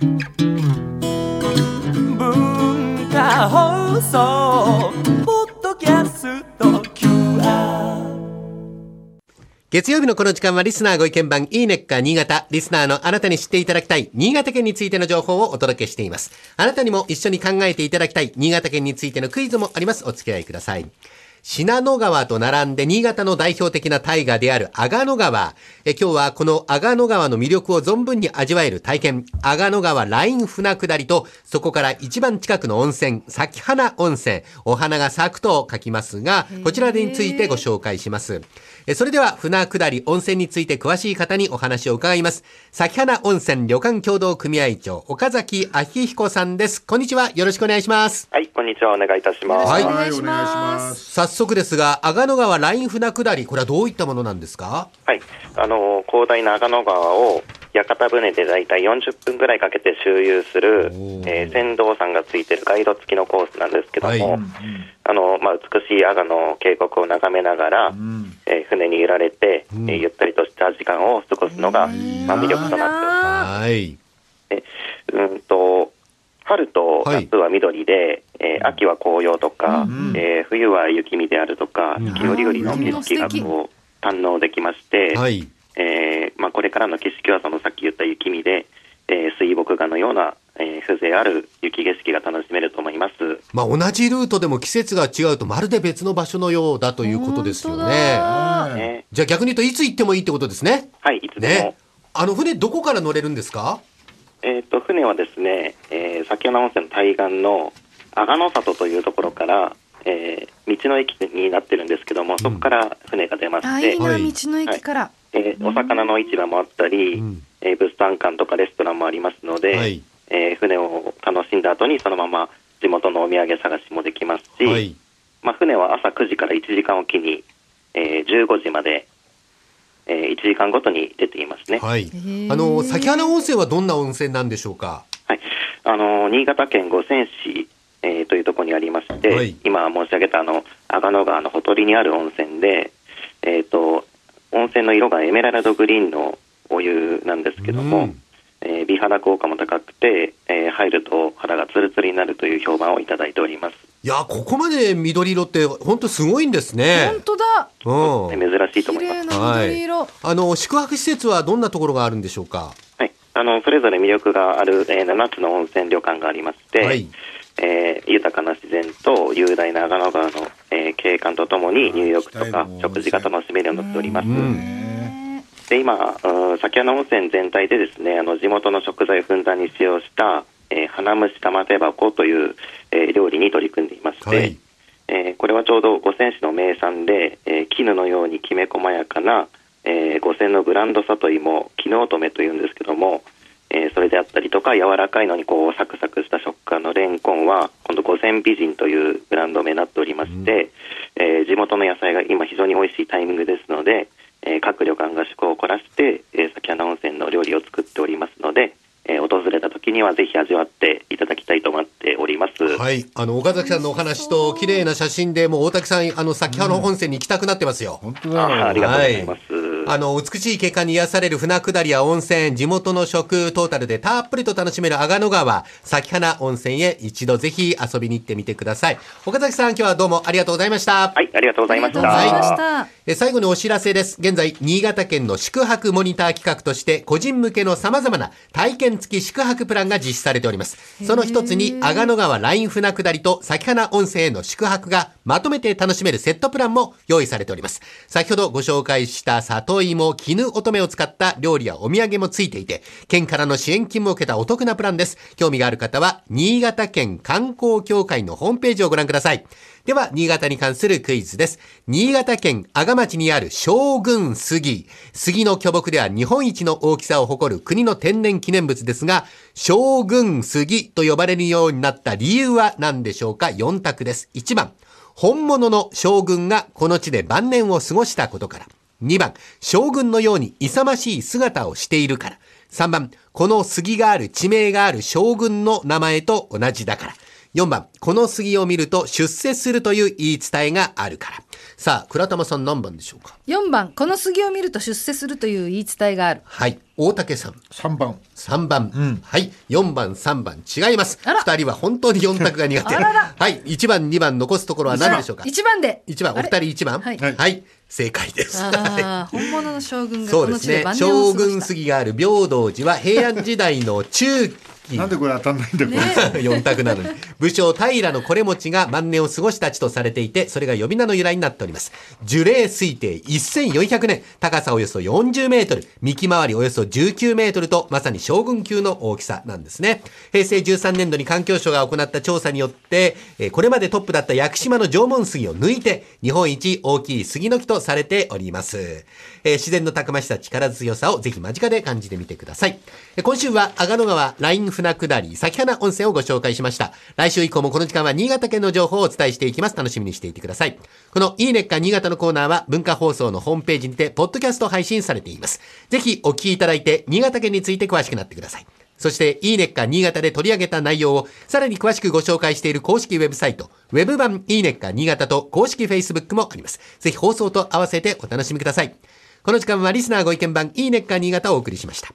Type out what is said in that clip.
文化放送ポッドキャスト QR 月曜日のこの時間はリスナーご意見番いいねっか新潟。リスナーのあなたに知っていただきたい新潟県についての情報をお届けしています。あなたにも一緒に考えていただきたい新潟県についてのクイズもあります。お付き合いください。信濃川と並んで新潟の代表的な大河である阿賀野川。え今日はこの阿賀野川の魅力を存分に味わえる体験、阿賀野川ライン船下りと、そこから一番近くの温泉、咲花温泉、お花が咲くと書きますが、こちらについてご紹介します。えそれでは船下り温泉について詳しい方にお話を伺います。咲花温泉旅館協同組合長、岡崎明彦さんです。こんにちは。よろしくお願いします。はい、にちは。お願いいたします。はいはい、お願いします。早速ですが、阿賀野川ライン船下り、これはどういったものなんですか？はい、あのー広大な阿賀野川を屋形船でだいたい40分ぐらいかけて周遊する、えー船頭さんがついてるガイド付きのコースなんですけども、はいあのーまあ、美しい阿賀の渓谷を眺めながら、んえー船に揺られて、うんえーゆったりとした時間を過ごすのが、まあ、魅力となっております。はい。春と夏は緑で、えー秋は紅葉とか、うんえー冬は雪見であるとか、うん四季折々の景色がうんこう堪能できまして、はい。えーまあ、これからの景色はそのさっき言った雪見で、えー水墨画のような、えー風情ある雪景色が楽しめると思います。まあ、同じルートでも季節が違うとまるで別の場所のようだということですよね。だね、じゃあ逆に言うといつ行ってもいいってことですね。はい、いつでも。ね。あの船どこから乗れるんですか？えっ、と、船はですね、えー、先ほど温泉の対岸の阿賀野里というところから、えー道の駅になってるんですけども、そこから船が出まあ、して、いいな、はい。道の駅から。えーお魚の市場もあったり、うん。えー物産館とかレストランもありますので、はい。えー船を楽しんだ後にそのまま地元のお土産探しもできますし、はい。まあ、船は朝9時から1時間おきに、えー15時まで、えー1時間ごとに出ていますね。はい。ー。あの、咲花温泉はどんな温泉なんでしょうか？はい、あの新潟県五泉市、えーというところにありまして、はい。今申し上げたあの阿賀野川のほとりにある温泉で、えー、と温泉の色がエメラルドグリーンのお湯なんですけども、うん。えー美肌効果も高くて、えー入ると肌がツルツルになるという評判をいただいております。いや、ここまで緑色って本当すごいんですね本。当だ。うん。珍しいと思います麗。な緑色。あの、宿泊施設はどんなところがあるんでしょうかはい、あのそれぞれ魅力がある、えー7つの温泉旅館がありまして、はいえー豊かな自然と雄大な阿賀野川の、えー景観とともに入浴とか食事が楽しめるようになっております。で今、うん先山温泉全体でですねあの地元の食材をふんだんに使用した、えー花蒸し玉手箱という、えー料理に取り組んでいまして、はい。えーこれはちょうど五泉市の名産で、えー絹のようにきめ細やかな、えー五泉のブランド里芋絹乙女というんですけども、えーそれであったりとか柔らかいのにこうサクサクした食感のレンコンは今度五泉美人というブランド名になっておりまして、えー地元の野菜が今非常に美味しいタイミングですので、えー各旅館が趣向を凝らして、えー、崎穴温泉の料理を作っておりますので、えー訪れた時にはぜひ味わっていただきたいと思っております。はい。あの、岡崎さんのお話と綺麗な写真でもう大滝さん、あの、先ほど本線に行きたくなってますよ。本当だよ。あありがとうございます。あの、美しい景観に癒される船下りや温泉、地元の食、トータルでたっぷりと楽しめる阿賀野川、咲花温泉へ一度ぜひ遊びに行ってみてください。岡崎さん、今日はどうもありがとうございました。はい、ありがとうございました。最後にお知らせです。現在、新潟県の宿泊モニター企画として、個人向けの様々な体験付き宿泊プランが実施されております。その一つに、阿賀野川ライン船下りと咲花温泉への宿泊がまとめて楽しめるセットプランも用意されております。先ほどご紹介した里芋、絹乙女を使った料理やお土産もついていて、県からの支援金も受けたお得なプランです。興味がある方は、新潟県観光協会のホームページをご覧ください。では、新潟に関するクイズです。新潟県阿賀町にある将軍杉。杉の巨木では日本一の大きさを誇る国の天然記念物ですが、将軍杉と呼ばれるようになった理由は何でしょうか ?4 択です。1番、本物の将軍がこの地で晩年を過ごしたことから。2番、将軍のように勇ましい姿をしているから。3番、この杉がある地名がある将軍の名前と同じだから。4番、この杉を見ると出世するという言い伝えがあるから。さあ倉玉さん何番でしょうか？4番。この杉を見ると出世するという言い伝えがある。はい。大竹さん。3番。3番、はい。4番3番。違います。あら。2人は本当に4択が苦手。あららはい。1番2番。残すところは何でしょうか？1番で。1番。お二人1番？はい。はい、正解です。本物の将軍がそうですね。将軍杉がある平等寺は平安時代の中期なんでこれ当たんないんだこれ、4択なのに。武将平のこ持ちが晩年を過ごした地とされていてそれが呼び名の由来になっております。樹齢推定1400年。高さおよそ40メートル。幹回りおよそ19メートルとまさに将軍級の大きさなんですね。平成13年度に環境省が行った調査によってえーこれまでトップだった屋久島の縄文杉を抜いて日本一大きい杉の木とされております、えー自然のたくましさ力強さをぜひ間近で感じてみてください。えー今週は阿賀野川ライン船下り先花温泉をご紹介しました来週以降もこの時間は新潟県の情報をお伝えしていきます楽しみにしていてくださいこのいいねっか新潟のコーナーは文化放送のホームページにてポッドキャスト配信されていますぜひお聞きいただいて新潟県について詳しくなってくださいそして、いいねっか新潟で取り上げた内容をさらに詳しくご紹介している公式ウェブサイト、ウェブ版いいねっか新潟と公式 Facebook もあります。ぜひ放送と合わせてお楽しみください。この時間はリスナーご意見番いいねっか新潟をお送りしました。